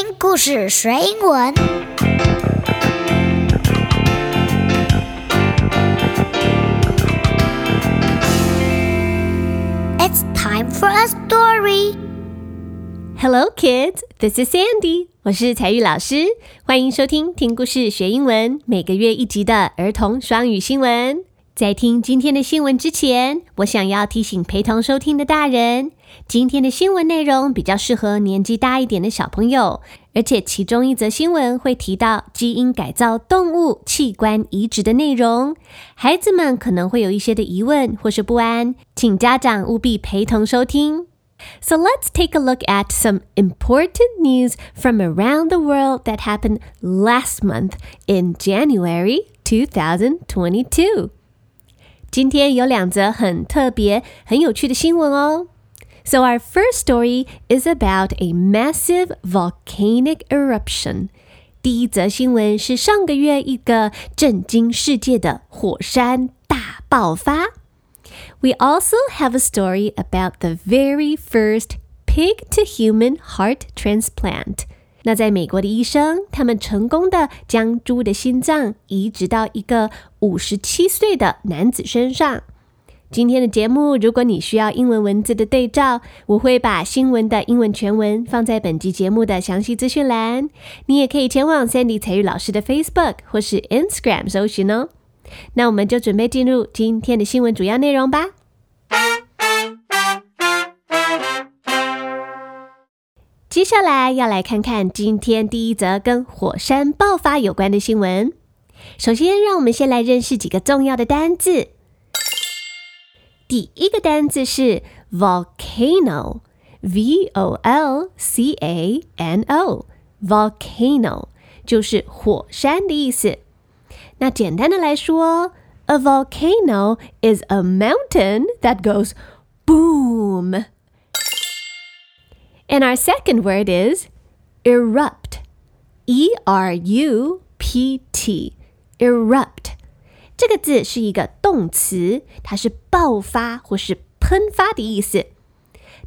听故事学英文。It's time for a story. Hello, kids. This is Sandy. 我是彩玉老师，欢迎收听听故事学英文，每个月一集的儿童双语新闻。在听今天的新闻之前，我想要提醒陪同收听的大人，今天的新闻内容比较适合年纪大一点的小朋友，而且其中一则新闻会提到基因改造动物器官移植的内容，孩子们可能会有一些的疑问或是不安，请家长务必陪同收听。So let's take a look at some important news from around the world that happened last month in January 2022. 今天有两则很特别、很有趣的新闻哦。So our first story is about a massive volcanic eruption. 第一则新闻是上个月一个震惊世界的火山大爆发。We also have a story about the very first pig-to-human heart transplant. 那在美国的医生，他们成功的将猪的心脏移植到一个五十七岁的男子身上。 今天的节目，如果你需要英文文字的对照，我会把新闻的英文全文放在本集节目的详细资讯栏。你也可以前往 Sandy 采玉老师的 Facebook 或是 Instagram 搜寻哦。那我们就准备进入今天的新闻主要内容吧。接下来要来看看今天第一则跟火山爆发有关的新闻。首先，让我们先来认识几个重要的单字。第一个单字是 volcano，V-O-L-C-A-N-O，volcano 就是火山的意思。那简单的来说，a volcano is a mountain that goes boom。And our second word is erupt. E R U P T. Erupt. 这个字是一个动词，它是爆发或是喷发的意思。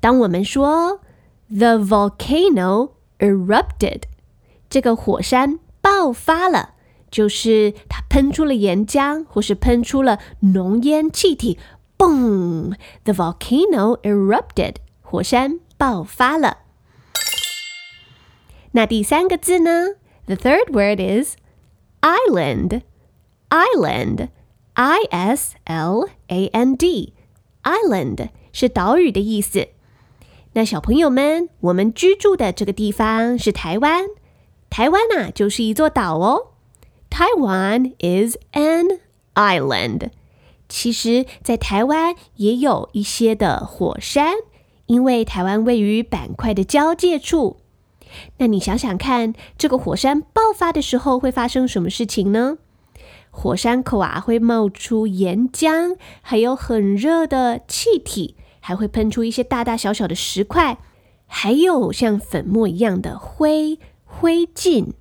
当我们说 The volcano erupted，这个火山爆发了，就是它喷出了岩浆或是喷出了浓烟气体。嘣！The volcano erupted. 火山爆发了。那第三个字呢？The third word is island. Island, I-S-L-A-N-D. Island 是岛屿的意思。那小朋友们，我们居住的这个地方是台湾。台湾呐、啊，就是一座岛哦。Taiwan is an island. 其实，在台湾也有一些的火山。因为台湾位于板块的交界处，那你想想看，这个火山爆发的时候会发生什么事情呢？火山口啊会冒出岩浆，还有很热的气体，还会喷出一些大大小小的石块，还有像粉末一样的灰灰烬。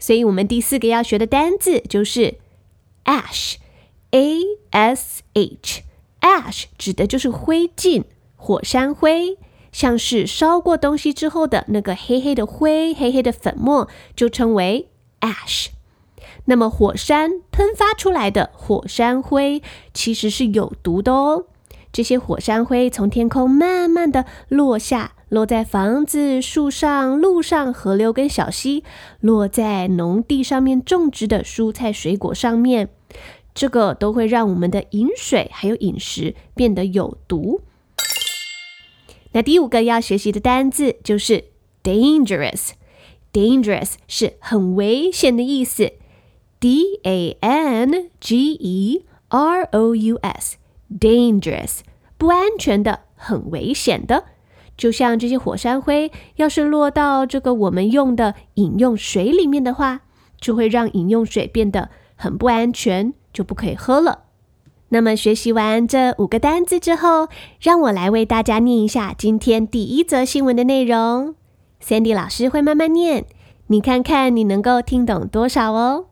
所以，我们第四个要学的单字就是 ash，a s h，ash 指的就是灰烬。火山灰，像是烧过东西之后的那个黑黑的灰、黑黑的粉末，就称为 ash。那么，火山喷发出来的火山灰其实是有毒的哦。这些火山灰从天空慢慢的落下，落在房子、树上、路上、河流跟小溪，落在农地上面种植的蔬菜水果上面，这个都会让我们的饮水还有饮食变得有毒。那第五个要学习的单字就是 dangerous。dangerous 是很危险的意思。D A N G E R O U S dangerous 不安全的，很危险的。就像这些火山灰，要是落到这个我们用的饮用水里面的话，就会让饮用水变得很不安全，就不可以喝了。那么学习完这五个单字之后，让我来为大家念一下今天第一则新闻的内容。Sandy 老师会慢慢念，你看看你能够听懂多少哦。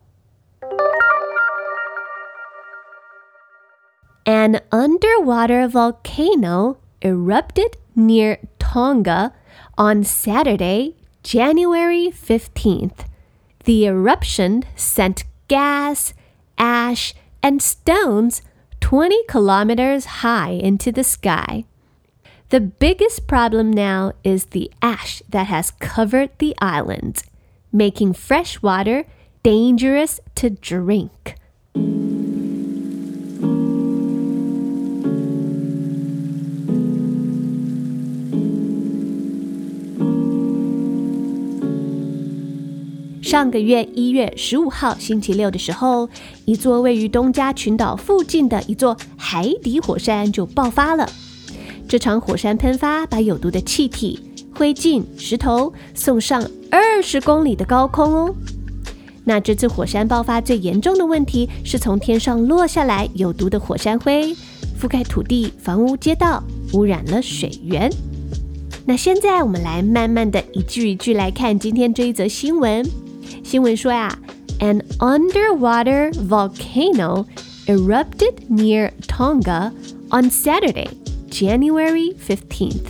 An underwater volcano erupted near Tonga on Saturday January 15th, the eruption sent gas, ash, and stones 20 kilometers high into the sky. The biggest problem now is the ash that has covered the island, making fresh water dangerous to drink. 上个月一月十五号星期六的时候，一座位于东加群岛附近的一座海底火山就爆发了。这场火山喷发把有毒的气体、灰烬、石头送上二十公里的高空哦。那这次火山爆发最严重的问题是从天上落下来有毒的火山灰，覆盖土地、房屋、街道，污染了水源。那现在我们来慢慢的一句一句来看今天这一则新闻。新闻说呀，An underwater volcano erupted near Tonga on Saturday, January 15th.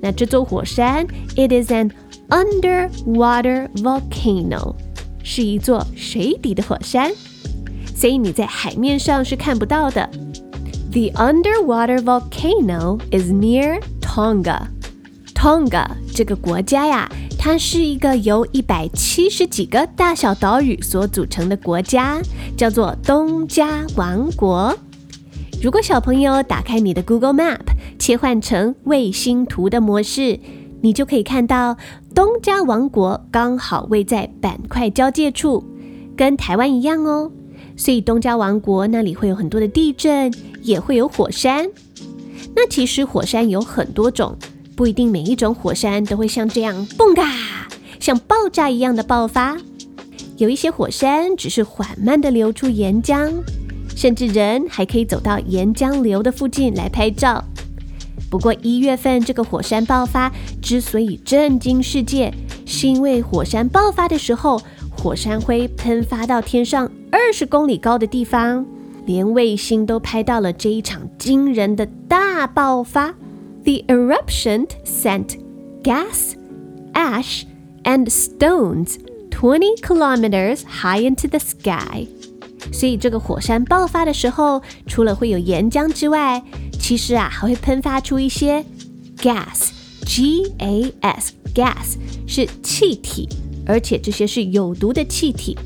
那这座火山，it is an underwater volcano，是一座水底的火山，所以你在海面上是看不到的。The underwater volcano is near Tonga. Tonga 这个国家呀。 它是一个由一百七十几个大小岛屿所组成的国家，叫做东加王国。如果小朋友打开你的 Google Map，切换成卫星图的模式，你就可以看到东加王国刚好位在板块交界处，跟台湾一样哦。所以东加王国那里会有很多的地震，也会有火山。那其实火山有很多种。不一定每一种火山都会像这样“蹦嘎”，像爆炸一样的爆发。有一些火山只是缓慢地流出岩浆，甚至人还可以走到岩浆流的附近来拍照。不过一月份这个火山爆发之所以震惊世界，是因为火山爆发的时候，火山灰喷发到天上二十公里高的地方，连卫星都拍到了这一场惊人的大爆发。The eruption sent gas, ash, and stones 20 kilometers high into the sky. 所以这个火山爆发的时候，除了会有岩浆之外，其实啊还会喷发出一些 gas，G-A-S，gas 是气体，而且这些是有毒的气体。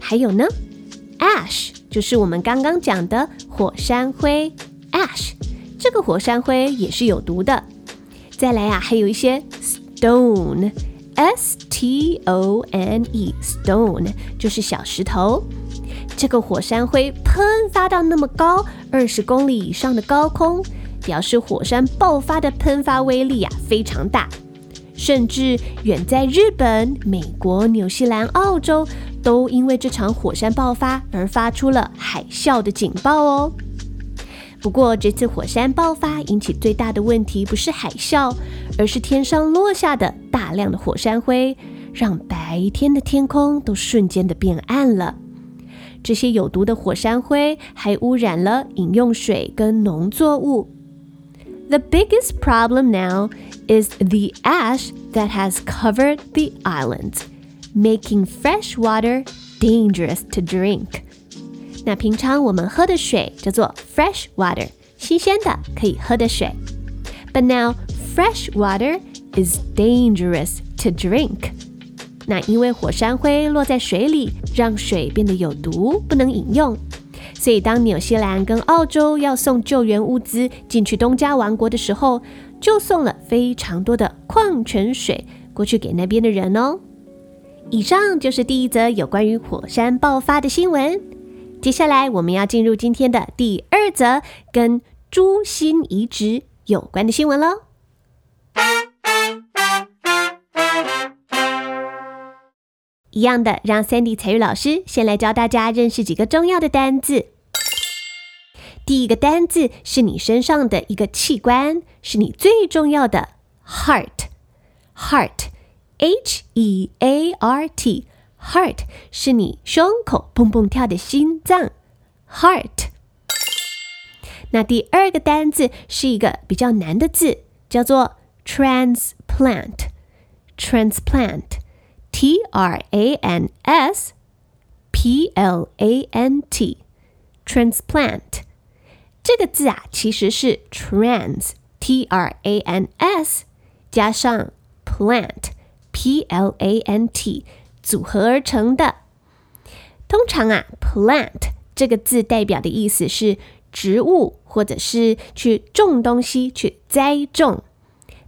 还有呢，ash 就是我们刚刚讲的火山灰，ash。 这个火山灰也是有毒的。再来啊，还有一些 stone，S-T-O-N-E，stone 就是小石头。这个火山灰喷发到那么高，二十公里以上的高空，表示火山爆发的喷发威力啊非常大，甚至远在日本、美国、纽西兰、澳洲，都因为这场火山爆发而发出了海啸的警报哦。不过，这次火山爆发引起最大的问题不是海啸，而是天上落下的大量的火山灰，让白天的天空都瞬间的变暗了。这些有毒的火山灰还污染了饮用水跟农作物。The biggest problem now is the ash that has covered the island, making fresh water dangerous to drink. 那平常我们喝的水叫做 fresh water，新鲜的可以喝的水。But now fresh water is dangerous to drink。那因为火山灰落在水里，让水变得有毒，不能饮用。所以当纽西兰跟澳洲要送救援物资进去东加王国的时候，就送了非常多的矿泉水过去给那边的人哦。以上就是第一则有关于火山爆发的新闻。接下来我们要进入今天的第二则跟猪心移植有关的新闻喽。一样的，让 Sandy 采聿老师先来教大家认识几个重要的单字。第一个单字是你身上的一个器官，是你最重要的 heart，heart，H-E-A-R-T。Heart 是你胸口蹦蹦跳的心脏，Heart。那第二个单字是一个比较难的字，叫做 Transplant。transplant，T R A N S P L A N T，transplant 这个字啊，其实是 trans，T R A N S 加上 plant，P L A N T 组合而成的。通常啊，plant 这个字代表的意思是植物，或者是去种东西，去栽种。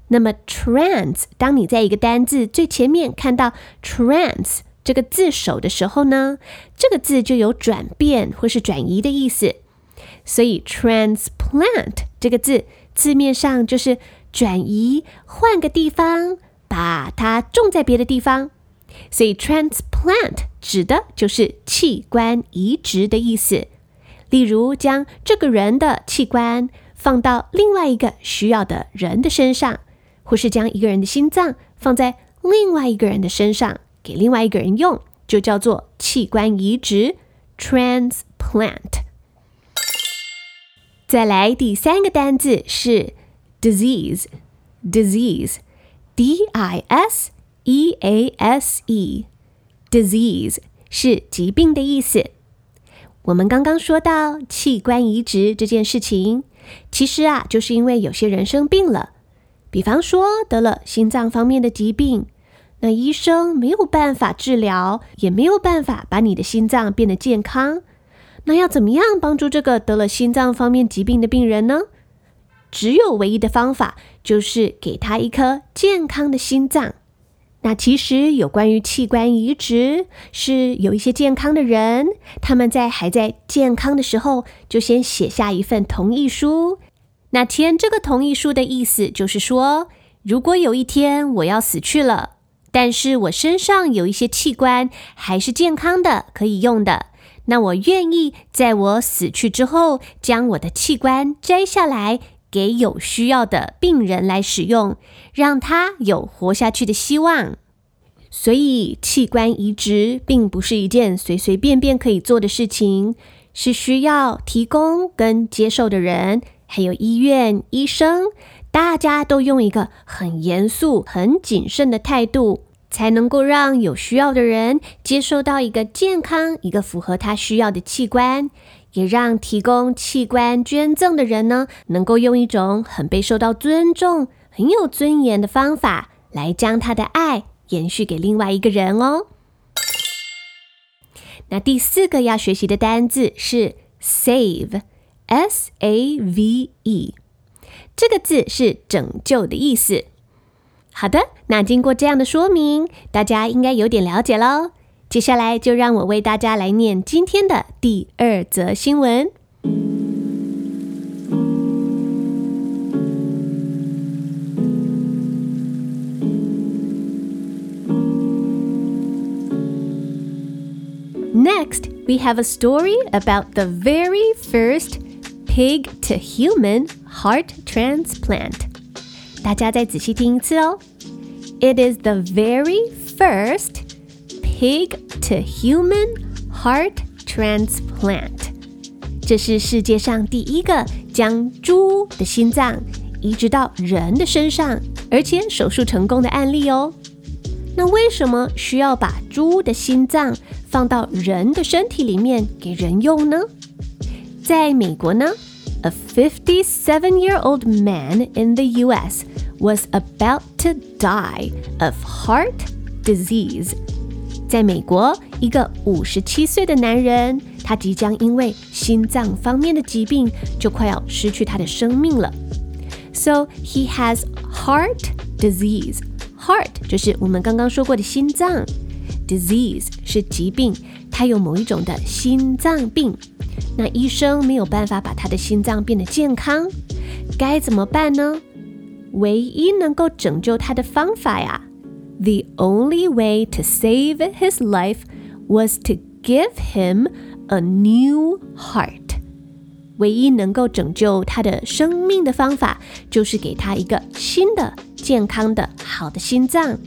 那么 trans，当你在一个单字最前面看到 trans 这个字首的时候呢，这个字就有转变或是转移的意思。所以 transplant 这个字字面上就是转移，换个地方，把它种在别的地方。所以 transplant 指的就是器官移植的意思。例如，将这个人的器官放到另外一个需要的人的身上。或是将一个人的心脏放在另外一个人的身上，给另外一个人用，就叫做器官移植 （transplant）。再来第三个单字是 disease，disease，D-I-S E A S E disease 是疾病的意思。我们刚刚说到器官移植这件事情，其实啊，就是因为有些人生病了。比方说得了心脏方面的疾病，那医生没有办法治疗，也没有办法把你的心脏变得健康。那要怎么样帮助这个得了心脏方面疾病的病人呢？只有唯一的方法，就是给他一颗健康的心脏。那其实有关于器官移植，是有一些健康的人，他们在还在健康的时候，就先写下一份同意书。那签这个同意书的意思就是说，如果有一天我要死去了，但是我身上有一些器官还是健康的，可以用的，那我愿意在我死去之后，将我的器官摘下来，给有需要的病人来使用，让他有活下去的希望。所以，器官移植并不是一件随随便便可以做的事情，是需要提供跟接受的人。还有医院、医生，大家都用一个很严肃、很谨慎的态度，才能够让有需要的人接受到一个健康、一个符合他需要的器官，也让提供器官捐赠的人呢，能够用一种很被受到尊重、很有尊严的方法，来将他的爱延续给另外一个人哦。那第四个要学习的单字是 save。S A V E，这个字是拯救的意思。好的，那经过这样的说明，大家应该有点了解喽。接下来就让我为大家来念今天的第二则新闻。we have a story about the very first Pig to human heart transplant。大家再仔细听一次哦。It is the very first pig to human heart transplant。这是世界上第一个将猪的心脏移植到人的身上，而且手术成功的案例哦。那为什么需要把猪的心脏 放到人的身体里面给人用呢？在美国呢，A 57-year-old man in the U.S. was about to die of heart disease. 在美国，一个五十七岁的男人，他即将因为心脏方面的疾病，就快要失去他的生命了。So he has heart disease. Heart 就是我们刚刚说过的心脏 ，disease 是疾病，他有某一种的心脏病。那医生没有办法把他的心脏变得健康，该怎么办呢？唯一能够拯救他的方法呀，The only way to save his life was to give him a new heart。唯一能够拯救他的生命的方法，就是给他一个新的、健康的、好的心脏，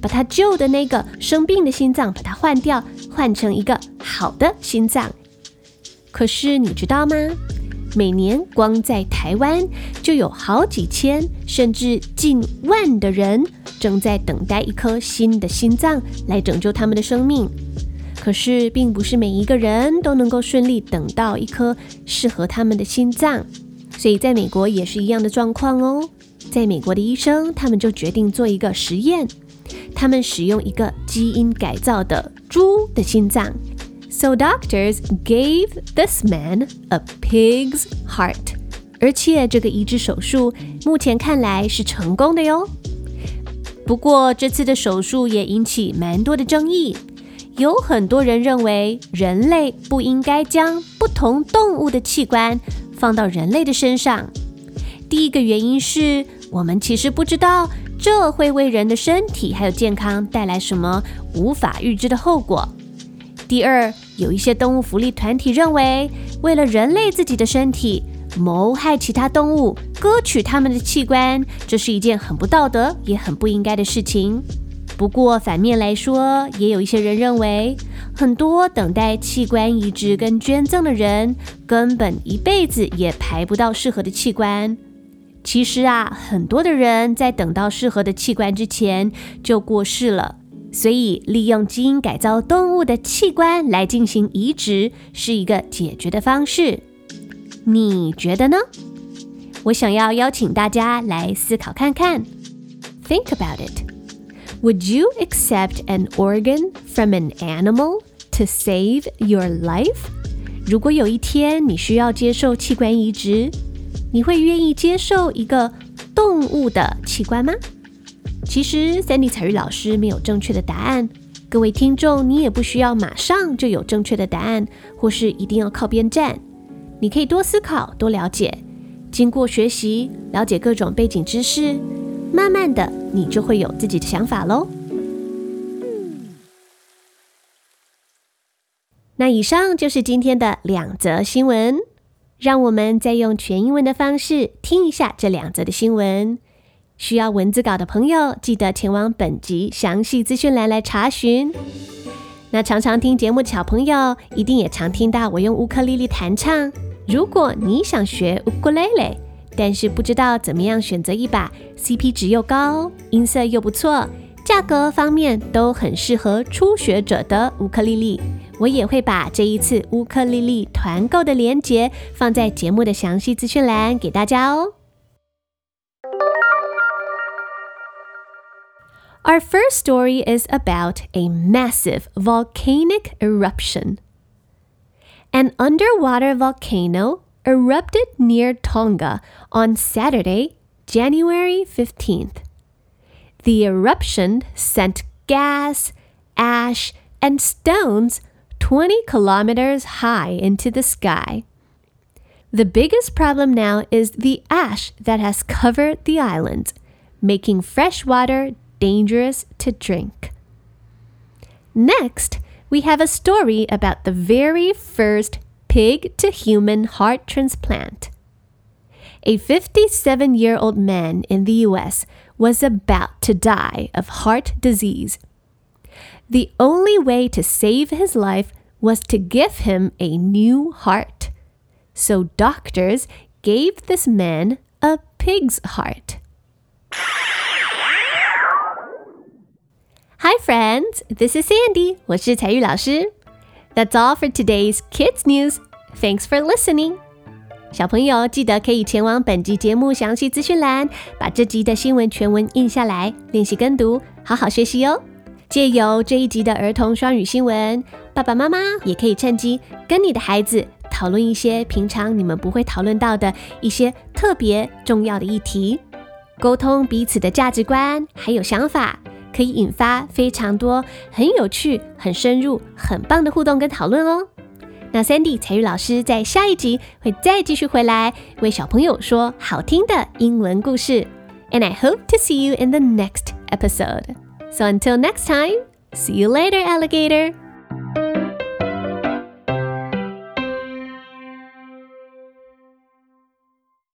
把他旧的那个生病的心脏把它换掉，换成一个好的心脏。可是你知道吗？每年光在台湾就有好几千甚至近万的人正在等待一颗新的心脏来拯救他们的生命。可是，并不是每一个人都能够顺利等到一颗适合他们的心脏，所以在美国也是一样的状况哦。在美国的医生，他们就决定做一个实验，他们使用一个基因改造的猪的心脏。So doctors gave this man a pig's heart，而且这个移植手术目前看来是成功的哟。不过这次的手术也引起蛮多的争议。有很多人认为人类不应该将不同动物的器官放到人类的身上。第一个原因是我们其实不知道这会为人的身体还有健康带来什么无法预知的后果。第二，有一些动物福利团体认为，为了人类自己的身体，谋害其他动物，割取他们的器官，这是一件很不道德也很不应该的事情。不过反面来说，也有一些人认为，很多等待器官移植跟捐赠的人，根本一辈子也排不到适合的器官。其实啊，很多的人在等到适合的器官之前就过世了。所以，利用基因改造动物的器官来进行移植，是一个解决的方式。你觉得呢？我想要邀请大家来思考看看，Think about it。Would you accept an organ from an animal to save your life? 如果有一天你需要接受器官移植，你会愿意接受一个动物的器官吗？其实，Sandy 采聿老师没有正确的答案。各位听众，你也不需要马上就有正确的答案，或是一定要靠边站。你可以多思考，多了解，经过学习，了解各种背景知识。慢慢的，你就会有自己的想法喽。那以上就是今天的两则新闻，让我们再用全英文的方式听一下这两则的新闻。需要文字稿的朋友，记得前往本集详细资讯栏来查询。那常常听节目的小朋友，一定也常听到我用乌克丽丽弹唱。如果你想学乌克丽丽，但是不知道怎么样选择一把 CP 值又高、音色又不错、价格方面都很适合初学者的乌克丽丽，我也会把这一次乌克丽丽团购的链接放在节目的详细资讯栏给大家哦。Our first story is about a massive volcanic eruption. An underwater volcano erupted near Tonga on Saturday, January 15th. The eruption sent gas, ash, and stones 20 kilometers high into the sky. The biggest problem now is the ash that has covered the island, making fresh water dangerous to drink. Next, we have a story about the very first pig to human heart transplant. A 57 year old man in the US was about to die of heart disease. The only way to save his life was to give him a new heart. So doctors gave this man a pig's heart. Hi, friends. This is Sandy. 我是采聿老师。That's all for today's kids news. Thanks for listening. 小朋友记得可以前往本集节目详细资讯栏，把这集的新闻全文印下来，练习跟读，好好学习哦。 借由这一集的儿童双语新闻，爸爸妈妈也可以趁机跟你的孩子讨论一些平常你们不会讨论到的一些特别重要的议题，沟通彼此的价值观还有想法。可以引发非常多很有趣、很深入、很棒的互动跟讨论哦。那 Sandy 采聿老师在下一集会再继续回来为小朋友说好听的英文故事。And I hope to see you in the next episode. So until next time, see you later, alligator.